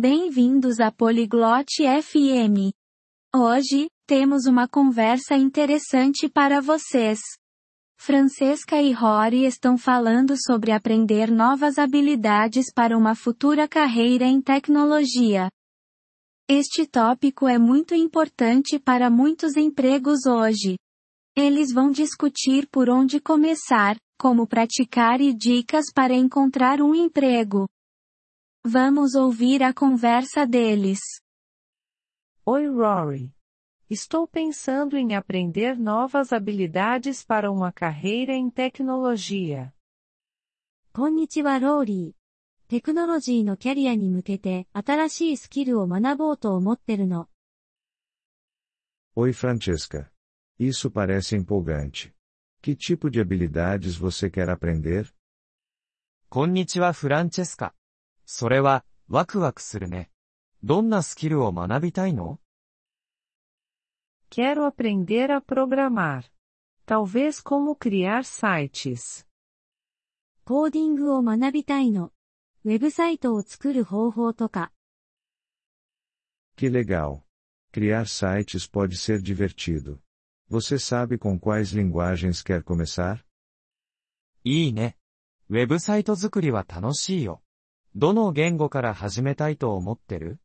Bem-vindos a Polyglot FM. Hoje, temos uma conversa interessante para vocês. Francesca e Rory estão falando sobre aprender novas habilidades para uma futura carreira em tecnologia. Este tópico é muito importante para muitos empregos hoje. Eles vão discutir por onde começar, como praticar e dicas para encontrar um emprego. Vamos ouvir a conversa deles. Oi, Rory. Estou pensando em aprender novas habilidades para uma carreira em tecnologia. こんにちはローリー。テクノロジーのキャリアに向けて新しいスキルを学ぼうと思ってるの。Oi, Francesca. Isso parece empolgante. Que tipo de habilidades você quer aprender? こんにちはフランチェスカ。 それは、ワクワクするね。どんなスキルを学びたいの Quero aprender a programar. Talvez como criar sites. コーディングを学びたいの。ウェブサイトを作る方法とか。Que legal. Criar sites pode ser divertido. Você sabe com quais linguagens quer começar? いいね。ウェブサイト作りは楽しいよ。どの言語から始めたいと思ってる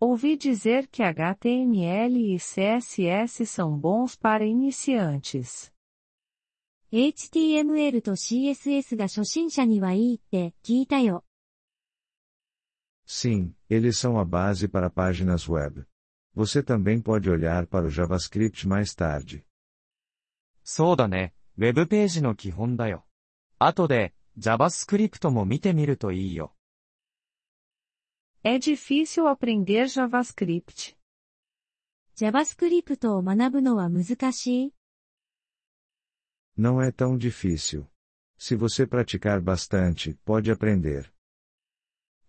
Ouvi dizer que HTML e CSS são bons para iniciantes. HTML と CSS が初心者にはいいって聞いたよ。 Sim, eles são a base para páginas web. Você também pode olhar para o JavaScript mais tarde. そうだね。ウェブページの基本だよ。後で、 JavaScript も見てみるといいよ。É difícil aprender JavaScript. JavaScript を学ぶのは難しい Não é tão difícil. Se você praticar bastante, pode aprender.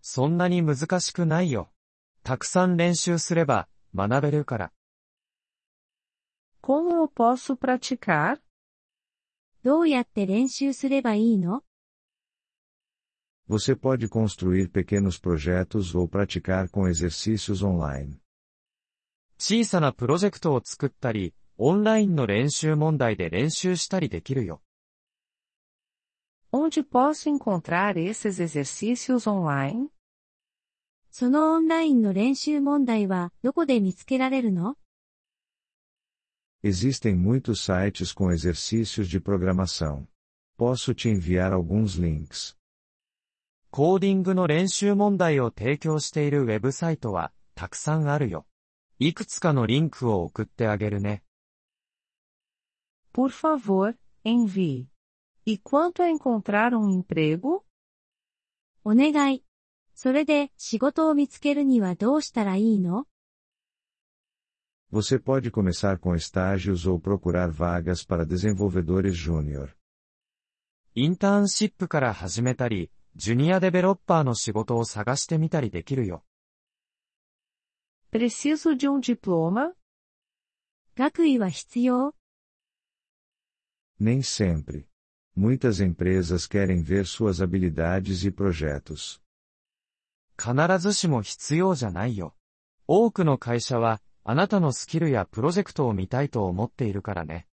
そんなに難しくないよ。たくさん練習すれば、学べるから。Como eu posso praticar? どうやって練習すればいいの Você pode construir pequenos projetos ou praticar com exercícios online. 小さなプロジェクトを作ったり、オンラインの練習問題で練習したりできるよ。 Onde posso encontrar esses exercícios online? そのオンラインの練習問題はどこで見つけられるの Existem muitos sites com exercícios de programação. Posso te enviar alguns links. コーディングの練習問題を提供しているウェブサイトは、たくさんあるよ。いくつかのリンクを送ってあげるね。Por favor, envie. E quanto a encontrar um emprego? お願い。それで仕事を見つけるにはどうしたらいいの Você pode começar com estágios ou procurar vagas para desenvolvedores júnior. インターンシップから始めたり、ジュニアデベロッパーの仕事を探してみたりできるよ。 Preciso de um diploma? 学位は必要 Nem sempre. Muitas empresas querem ver suas habilidades e projetos. 必ずしも必要じゃないよ。多くの会社は、あなたのスキルやプロジェクトを見たいと思っているからね。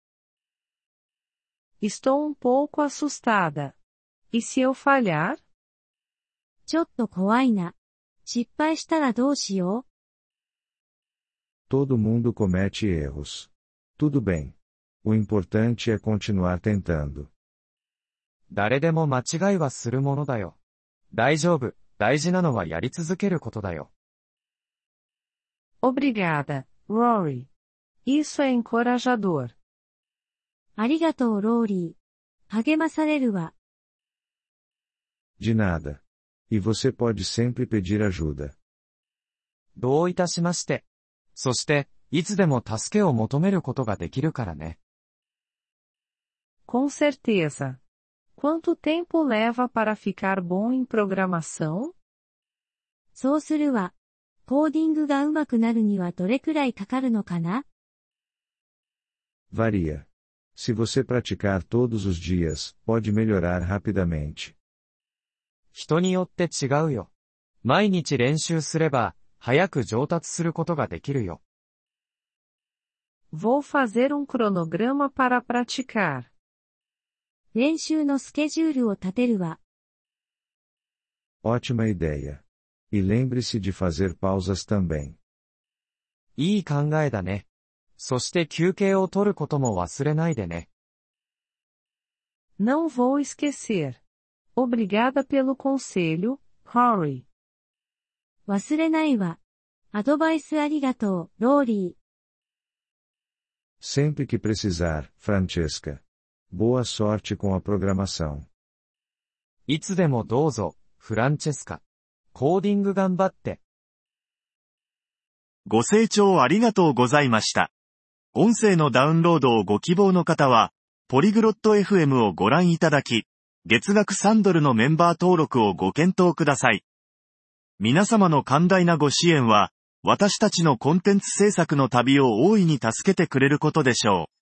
Estou um pouco assustada. E se eu falhar? ちょっと怖いな。失敗したらどうしよ Todo mundo comete erros. Tudo bem. O importante é continuar tentando. 誰でも間違いはするものだよ。大丈夫。大事なのはやり続けることだよ。Obrigada, Rory. Isso é encorajador. う。ありがとうローリー。励まされるわ。De nada. E você pode sempre pedir ajuda. どういたしまして。そして、いつでも助けを求めることができるからね。 Com certeza. Quanto tempo leva para ficar bom em programação? そうするわ。コーディングが上手くなるにはどれくらいかかるのかな Varia. Se você praticar todos os dias, pode melhorar rapidamente. 人によって違うよ。毎日練習すれば、早く上達することができるよ。Vou fazer um cronograma para praticar. 練習のスケジュールを立てるわ。Ótima ideia. E lembre-se de fazer pausas também. いい考えだね。そして休憩を取ることも忘れないでね。Não vou esquecer. Obrigada pelo conselho, Rory. 忘れないわ。アドバイスありがとう、ローリ Sempre que precisar, Francesca. Boa sorte com a programação. いつでもどうぞ、フランチェスカ。コーディング頑張って。ご清聴ありがとうございました。音声のダウンロードをご希望の方は、ポリグロット FM をご覧いただき、月額3ドルのメンバー登録をご検討ください。皆様の寛大なご支援は、私たちのコンテンツ制作の旅を大いに助けてくれることでしょう。